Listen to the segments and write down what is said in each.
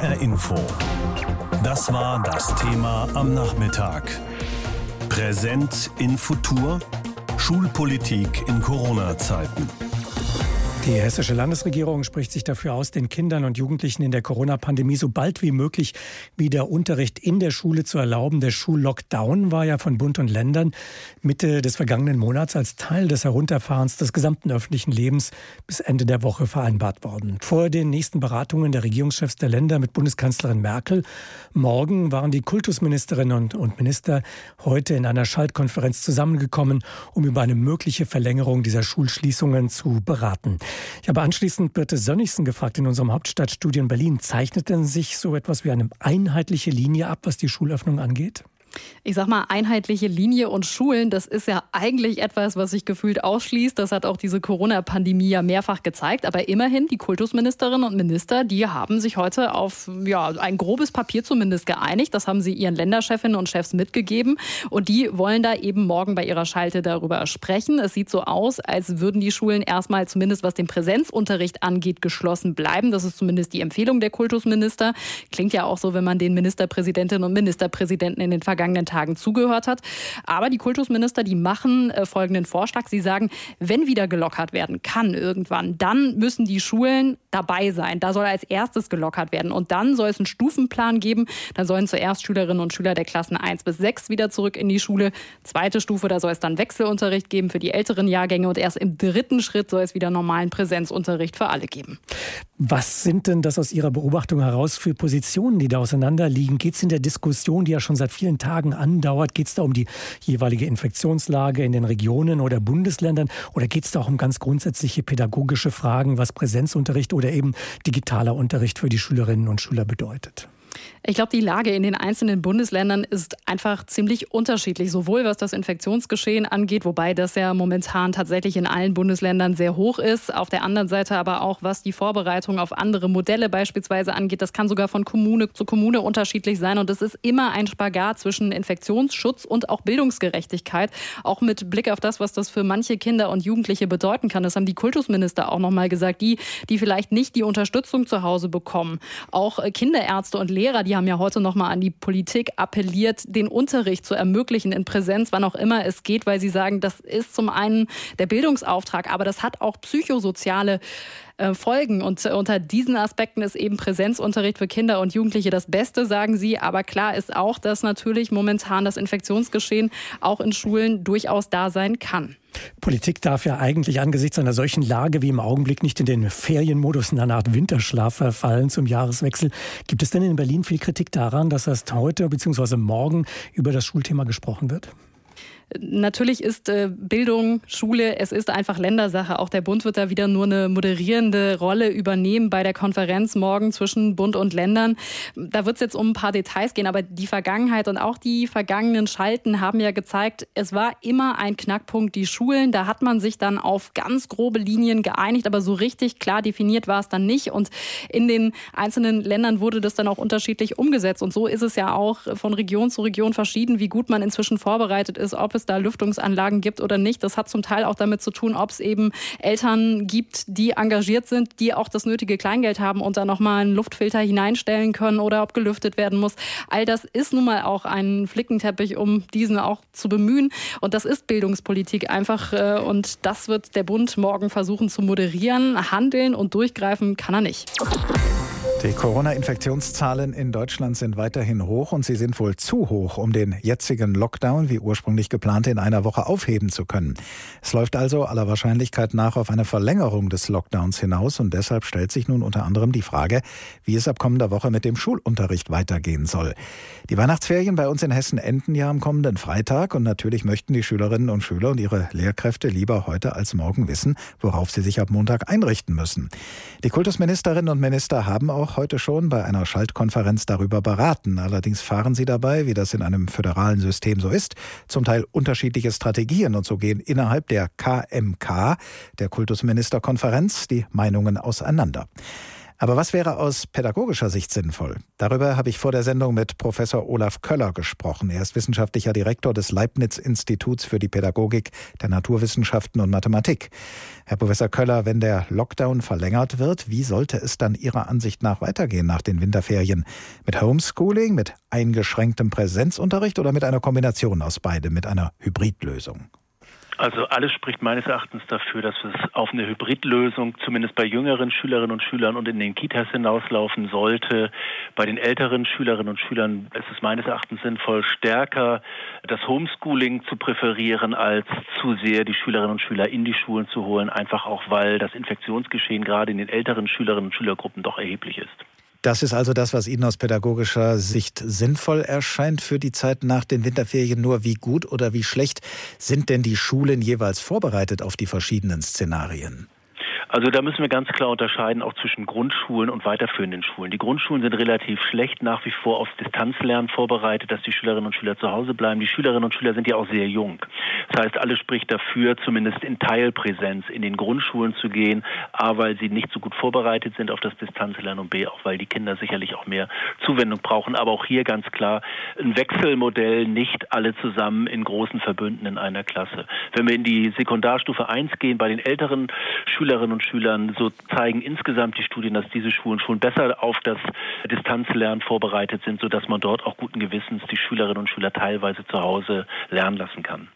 HR Info. Das war das Thema am Nachmittag. Präsent in Futur. Schulpolitik in Corona-Zeiten. Die hessische Landesregierung spricht sich dafür aus, den Kindern und Jugendlichen in der Corona-Pandemie so bald wie möglich wieder Unterricht in der Schule zu erlauben. Der Schullockdown war ja von Bund und Ländern Mitte des vergangenen Monats als Teil des Herunterfahrens des gesamten öffentlichen Lebens bis Ende der Woche vereinbart worden. Vor den nächsten Beratungen der Regierungschefs der Länder mit Bundeskanzlerin Merkel morgen waren die Kultusministerinnen und Minister heute in einer Schaltkonferenz zusammengekommen, um über eine mögliche Verlängerung dieser Schulschließungen zu beraten. Ich habe anschließend Birte Sönnigsen gefragt in unserem Hauptstadtstudio in Berlin. Zeichnet denn sich so etwas wie eine einheitliche Linie ab, was die Schulöffnung angeht? Ich sag mal, einheitliche Linie und Schulen, das ist ja eigentlich etwas, was sich gefühlt ausschließt. Das hat auch diese Corona-Pandemie ja mehrfach gezeigt. Aber immerhin, die Kultusministerinnen und Minister, die haben sich heute auf ja, ein grobes Papier zumindest geeinigt. Das haben sie ihren Länderchefinnen und Chefs mitgegeben. Und die wollen da eben morgen bei ihrer Schalte darüber sprechen. Es sieht so aus, als würden die Schulen erstmal zumindest was den Präsenzunterricht angeht, geschlossen bleiben. Das ist zumindest die Empfehlung der Kultusminister. Klingt ja auch so, wenn man den Ministerpräsidentinnen und Ministerpräsidenten in den vergangenen vergangenen Tagen zugehört hat. Aber die Kultusminister, die machen äh, folgenden Vorschlag. Sie sagen, wenn wieder gelockert werden kann irgendwann, dann müssen die Schulen dabei sein. Da soll als erstes gelockert werden. Und dann soll es einen Stufenplan geben. Dann sollen zuerst Schülerinnen und Schüler der Klassen 1 bis 6 wieder zurück in die Schule. Zweite Stufe, da soll es dann Wechselunterricht geben für die älteren Jahrgänge. Und erst im dritten Schritt soll es wieder normalen Präsenzunterricht für alle geben. Was sind denn das aus Ihrer Beobachtung heraus für Positionen, die da auseinanderliegen? Geht es in der Diskussion, die ja schon seit vielen Tagen andauert, geht es da um die jeweilige Infektionslage in den Regionen oder Bundesländern oder geht es da auch um ganz grundsätzliche pädagogische Fragen, was Präsenzunterricht oder eben digitaler Unterricht für die Schülerinnen und Schüler bedeutet? Ich glaube, die Lage in den einzelnen Bundesländern ist einfach ziemlich unterschiedlich, sowohl was das Infektionsgeschehen angeht, wobei das ja momentan tatsächlich in allen Bundesländern sehr hoch ist. Auf der anderen Seite aber auch, was die Vorbereitung auf andere Modelle beispielsweise angeht. Das kann sogar von Kommune zu Kommune unterschiedlich sein. Und es ist immer ein Spagat zwischen Infektionsschutz und auch Bildungsgerechtigkeit. Auch mit Blick auf das, was das für manche Kinder und Jugendliche bedeuten kann. Das haben die Kultusminister auch nochmal gesagt. Die, die vielleicht nicht die Unterstützung zu Hause bekommen. Auch Kinderärzte und Lehrer, die haben ja heute noch mal an die Politik appelliert, den Unterricht zu ermöglichen in Präsenz, wann auch immer es geht, weil sie sagen, das ist zum einen der Bildungsauftrag, aber das hat auch psychosoziale äh, Folgen. Und unter diesen Aspekten ist eben Präsenzunterricht für Kinder und Jugendliche das Beste, sagen sie. Aber klar ist auch, dass natürlich momentan das Infektionsgeschehen auch in Schulen durchaus da sein kann. Politik darf ja eigentlich angesichts einer solchen Lage wie im Augenblick nicht in den Ferienmodus in einer Art Winterschlaf verfallen zum Jahreswechsel. Gibt es denn in Berlin viel Kritik daran, dass erst heute bzw. morgen über das Schulthema gesprochen wird? Natürlich ist äh, Bildung, Schule, es ist einfach Ländersache. Auch der Bund wird da wieder nur eine moderierende Rolle übernehmen bei der Konferenz morgen zwischen Bund und Ländern. Da wird es jetzt um ein paar Details gehen, aber die Vergangenheit und auch die vergangenen Schalten haben ja gezeigt, es war immer ein Knackpunkt, die Schulen. Da hat man sich dann auf ganz grobe Linien geeinigt, aber so richtig klar definiert war es dann nicht. Und in den einzelnen Ländern wurde das dann auch unterschiedlich umgesetzt. Und so ist es ja auch von Region zu Region verschieden, wie gut man inzwischen vorbereitet ist, ob es es da Lüftungsanlagen gibt oder nicht. Das hat zum Teil auch damit zu tun, ob es eben Eltern gibt, die engagiert sind, die auch das nötige Kleingeld haben und da nochmal einen Luftfilter hineinstellen können oder ob gelüftet werden muss. All das ist nun mal auch ein Flickenteppich, um diesen auch zu bemühen. Und das ist Bildungspolitik einfach. Äh, und das wird der Bund morgen versuchen zu moderieren. Handeln und durchgreifen kann er nicht. Die Corona-Infektionszahlen in Deutschland sind weiterhin hoch und sie sind wohl zu hoch, um den jetzigen Lockdown, wie ursprünglich geplant, in einer Woche aufheben zu können. Es läuft also aller Wahrscheinlichkeit nach auf eine Verlängerung des Lockdowns hinaus und deshalb stellt sich nun unter anderem die Frage, wie es ab kommender Woche mit dem Schulunterricht weitergehen soll. Die Weihnachtsferien bei uns in Hessen enden ja am kommenden Freitag und natürlich möchten die Schülerinnen und Schüler und ihre Lehrkräfte lieber heute als morgen wissen, worauf sie sich ab Montag einrichten müssen. Die Kultusministerinnen und Minister haben auch auch heute schon bei einer Schaltkonferenz darüber beraten. Allerdings fahren sie dabei, wie das in einem föderalen System so ist, zum Teil unterschiedliche Strategien und so gehen innerhalb der KMK, der Kultusministerkonferenz, die Meinungen auseinander. Aber was wäre aus pädagogischer Sicht sinnvoll? Darüber habe ich vor der Sendung mit Professor Olaf Köller gesprochen. Er ist wissenschaftlicher Direktor des Leibniz-Instituts für die Pädagogik der Naturwissenschaften und Mathematik. Herr Professor Köller, wenn der Lockdown verlängert wird, wie sollte es dann Ihrer Ansicht nach weitergehen nach den Winterferien? Mit Homeschooling, mit eingeschränktem Präsenzunterricht oder mit einer Kombination aus beidem, mit einer Hybridlösung? Also alles spricht meines Erachtens dafür, dass es auf eine Hybridlösung zumindest bei jüngeren Schülerinnen und Schülern und in den Kitas hinauslaufen sollte. Bei den älteren Schülerinnen und Schülern ist es meines Erachtens sinnvoll, stärker das Homeschooling zu präferieren, als zu sehr die Schülerinnen und Schüler in die Schulen zu holen, einfach auch weil das Infektionsgeschehen gerade in den älteren Schülerinnen und Schülergruppen doch erheblich ist. Das ist also das, was Ihnen aus pädagogischer Sicht sinnvoll erscheint für die Zeit nach den Winterferien. Nur wie gut oder wie schlecht sind denn die Schulen jeweils vorbereitet auf die verschiedenen Szenarien? Also da müssen wir ganz klar unterscheiden, auch zwischen Grundschulen und weiterführenden Schulen. Die Grundschulen sind relativ schlecht nach wie vor aufs Distanzlernen vorbereitet, dass die Schülerinnen und Schüler zu Hause bleiben. Die Schülerinnen und Schüler sind ja auch sehr jung. Das heißt, alles spricht dafür, zumindest in Teilpräsenz in den Grundschulen zu gehen, A, weil sie nicht so gut vorbereitet sind auf das Distanzlernen und B, auch weil die Kinder sicherlich auch mehr Zuwendung brauchen. Aber auch hier ganz klar ein Wechselmodell, nicht alle zusammen in großen Verbünden in einer Klasse. Wenn wir in die Sekundarstufe 1 gehen, bei den älteren Schülerinnen und und Schülern, so zeigen insgesamt die Studien, dass diese Schulen schon besser auf das Distanzlernen vorbereitet sind, sodass man dort auch guten Gewissens die Schülerinnen und Schüler teilweise zu Hause lernen lassen kann.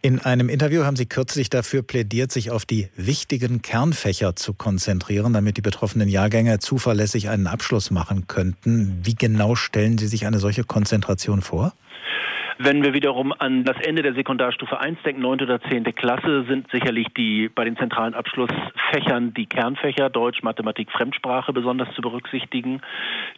In einem Interview haben Sie kürzlich dafür plädiert, sich auf die wichtigen Kernfächer zu konzentrieren, damit die betroffenen Jahrgänge zuverlässig einen Abschluss machen könnten. Wie genau stellen Sie sich eine solche Konzentration vor? Wenn wir wiederum an das Ende der Sekundarstufe 1 denken, 9. oder 10. Klasse, sind sicherlich die bei den zentralen Abschlussfächern die Kernfächer Deutsch, Mathematik, Fremdsprache besonders zu berücksichtigen,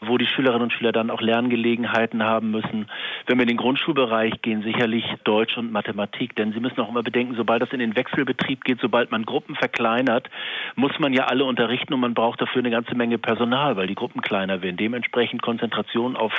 wo die Schülerinnen und Schüler dann auch Lerngelegenheiten haben müssen. Wenn wir in den Grundschulbereich gehen, sicherlich Deutsch und Mathematik, denn Sie müssen auch immer bedenken, sobald das in den Wechselbetrieb geht, sobald man Gruppen verkleinert, muss man ja alle unterrichten und man braucht dafür eine ganze Menge Personal, weil die Gruppen kleiner werden. Dementsprechend Konzentration auf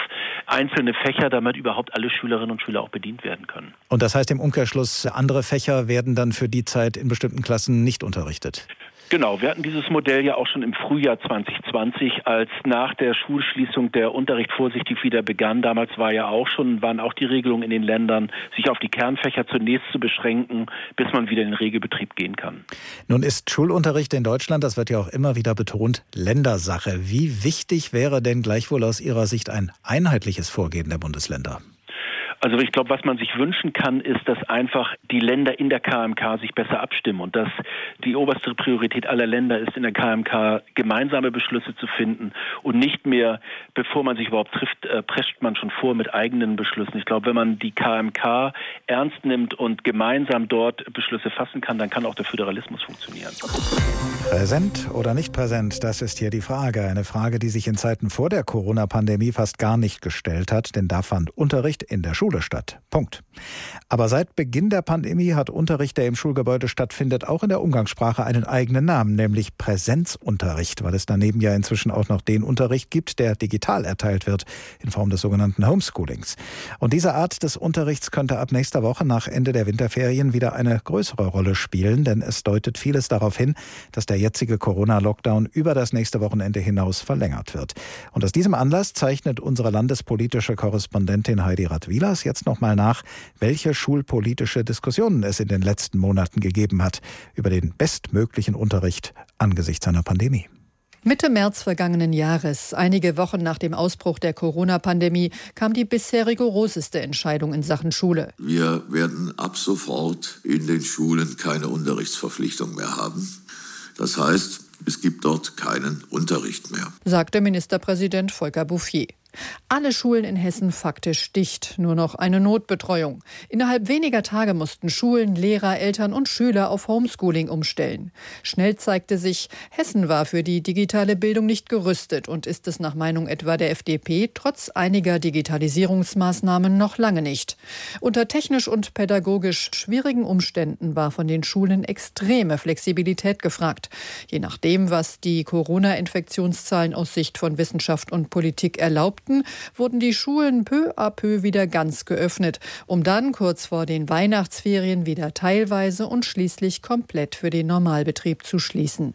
einzelne Fächer, damit überhaupt alle Schülerinnen und Schüler auch bedient werden können. Und das heißt im Umkehrschluss, andere Fächer werden dann für die Zeit in bestimmten Klassen nicht unterrichtet? Genau, wir hatten dieses Modell ja auch schon im Frühjahr 2020, als nach der Schulschließung der Unterricht vorsichtig wieder begann. Damals war ja auch schon, waren auch die Regelungen in den Ländern, sich auf die Kernfächer zunächst zu beschränken, bis man wieder in den Regelbetrieb gehen kann. Nun ist Schulunterricht in Deutschland, das wird ja auch immer wieder betont, Ländersache. Wie wichtig wäre denn gleichwohl aus Ihrer Sicht ein einheitliches Vorgehen der Bundesländer? Also ich glaube, was man sich wünschen kann, ist, dass einfach die Länder in der KMK sich besser abstimmen und dass die oberste Priorität aller Länder ist, in der KMK gemeinsame Beschlüsse zu finden und nicht mehr, bevor man sich überhaupt trifft, äh, prescht man schon vor mit eigenen Beschlüssen. Ich glaube, wenn man die KMK ernst nimmt und gemeinsam dort Beschlüsse fassen kann, dann kann auch der Föderalismus funktionieren. Präsent oder nicht präsent, das ist hier die Frage. Eine Frage, die sich in Zeiten vor der Corona-Pandemie fast gar nicht gestellt hat, denn da fand Unterricht in der Schule Schule statt. Punkt. Aber seit Beginn der Pandemie hat Unterricht, der im Schulgebäude stattfindet, auch in der Umgangssprache einen eigenen Namen, nämlich Präsenzunterricht, weil es daneben ja inzwischen auch noch den Unterricht gibt, der digital erteilt wird, in Form des sogenannten Homeschoolings. Und diese Art des Unterrichts könnte ab nächster Woche nach Ende der Winterferien wieder eine größere Rolle spielen, denn es deutet vieles darauf hin, dass der jetzige Corona-Lockdown über das nächste Wochenende hinaus verlängert wird. Und aus diesem Anlass zeichnet unsere landespolitische Korrespondentin Heidi Radwilas jetzt nochmal nach, welche schulpolitische Diskussionen es in den letzten Monaten gegeben hat über den bestmöglichen Unterricht angesichts einer Pandemie. Mitte März vergangenen Jahres, einige Wochen nach dem Ausbruch der Corona-Pandemie, kam die bisher rigoroseste Entscheidung in Sachen Schule. Wir werden ab sofort in den Schulen keine Unterrichtsverpflichtung mehr haben. Das heißt, es gibt dort keinen Unterricht mehr, sagte Ministerpräsident Volker Bouffier. Alle Schulen in Hessen faktisch dicht, nur noch eine Notbetreuung. Innerhalb weniger Tage mussten Schulen, Lehrer, Eltern und Schüler auf Homeschooling umstellen. Schnell zeigte sich, Hessen war für die digitale Bildung nicht gerüstet und ist es nach Meinung etwa der FDP trotz einiger Digitalisierungsmaßnahmen noch lange nicht. Unter technisch und pädagogisch schwierigen Umständen war von den Schulen extreme Flexibilität gefragt. Je nachdem, was die Corona-Infektionszahlen aus Sicht von Wissenschaft und Politik erlaubt, folgten, wurden die Schulen peu à peu wieder ganz geöffnet, um dann kurz vor den Weihnachtsferien wieder teilweise und schließlich komplett für den Normalbetrieb zu schließen.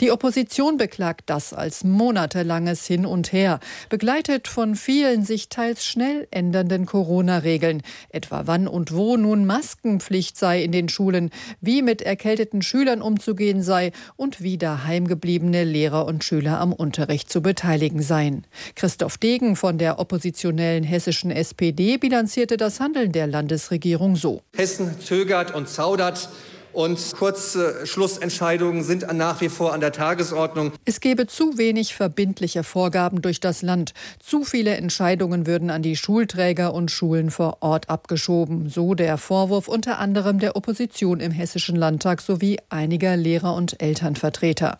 Die Opposition beklagt das als monatelanges Hin und Her, begleitet von vielen sich teils schnell ändernden Corona-Regeln, etwa wann und wo nun Maskenpflicht sei in den Schulen, wie mit erkälteten Schülern umzugehen sei und wie daheimgebliebene Lehrer und Schüler am Unterricht zu beteiligen seien. Christoph Degen von der oppositionellen hessischen SPD bilanzierte das Handeln der Landesregierung so. Hessen zögert und zaudert und Kurzschlussentscheidungen sind nach wie vor an der Tagesordnung. Es gebe zu wenig verbindliche Vorgaben durch das Land. Zu viele Entscheidungen würden an die Schulträger und Schulen vor Ort abgeschoben. So der Vorwurf unter anderem der Opposition im Hessischen Landtag sowie einiger Lehrer und Elternvertreter.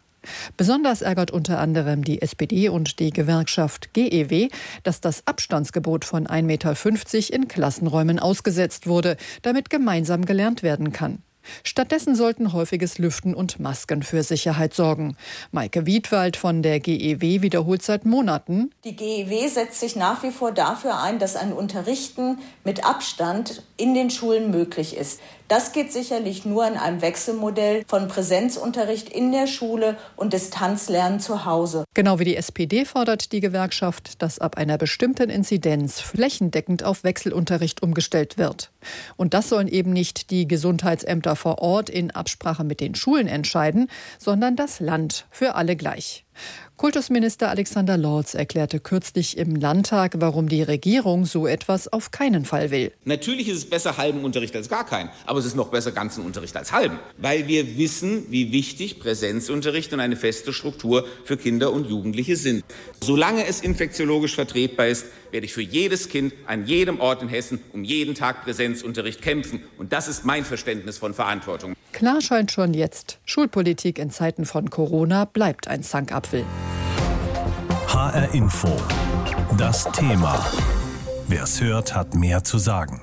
Besonders ärgert unter anderem die SPD und die Gewerkschaft GEW, dass das Abstandsgebot von 1,50 Meter in Klassenräumen ausgesetzt wurde, damit gemeinsam gelernt werden kann. Stattdessen sollten häufiges Lüften und Masken für Sicherheit sorgen. Maike Wiedwald von der GEW wiederholt seit Monaten. Die GEW setzt sich nach wie vor dafür ein, dass ein Unterrichten mit Abstand in den Schulen möglich ist. Das geht sicherlich nur in einem Wechselmodell von Präsenzunterricht in der Schule und Distanzlernen zu Hause. Genau wie die SPD fordert die Gewerkschaft, dass ab einer bestimmten Inzidenz flächendeckend auf Wechselunterricht umgestellt wird. Und das sollen eben nicht die Gesundheitsämter vor Ort in Absprache mit den Schulen entscheiden, sondern das Land für alle gleich. Kultusminister Alexander Lorz erklärte kürzlich im Landtag, warum die Regierung so etwas auf keinen Fall will. Natürlich ist es besser halben Unterricht als gar keinen, aber es ist noch besser ganzen Unterricht als halben, weil wir wissen, wie wichtig Präsenzunterricht und eine feste Struktur für Kinder und Jugendliche sind. Solange es infektiologisch vertretbar ist, werde ich für jedes Kind an jedem Ort in Hessen um jeden Tag Präsenzunterricht kämpfen. Und das ist mein Verständnis von Verantwortung. Klar scheint schon jetzt, Schulpolitik in Zeiten von Corona bleibt ein Zankapfel. HR Info. Das Thema. Wer es hört, hat mehr zu sagen.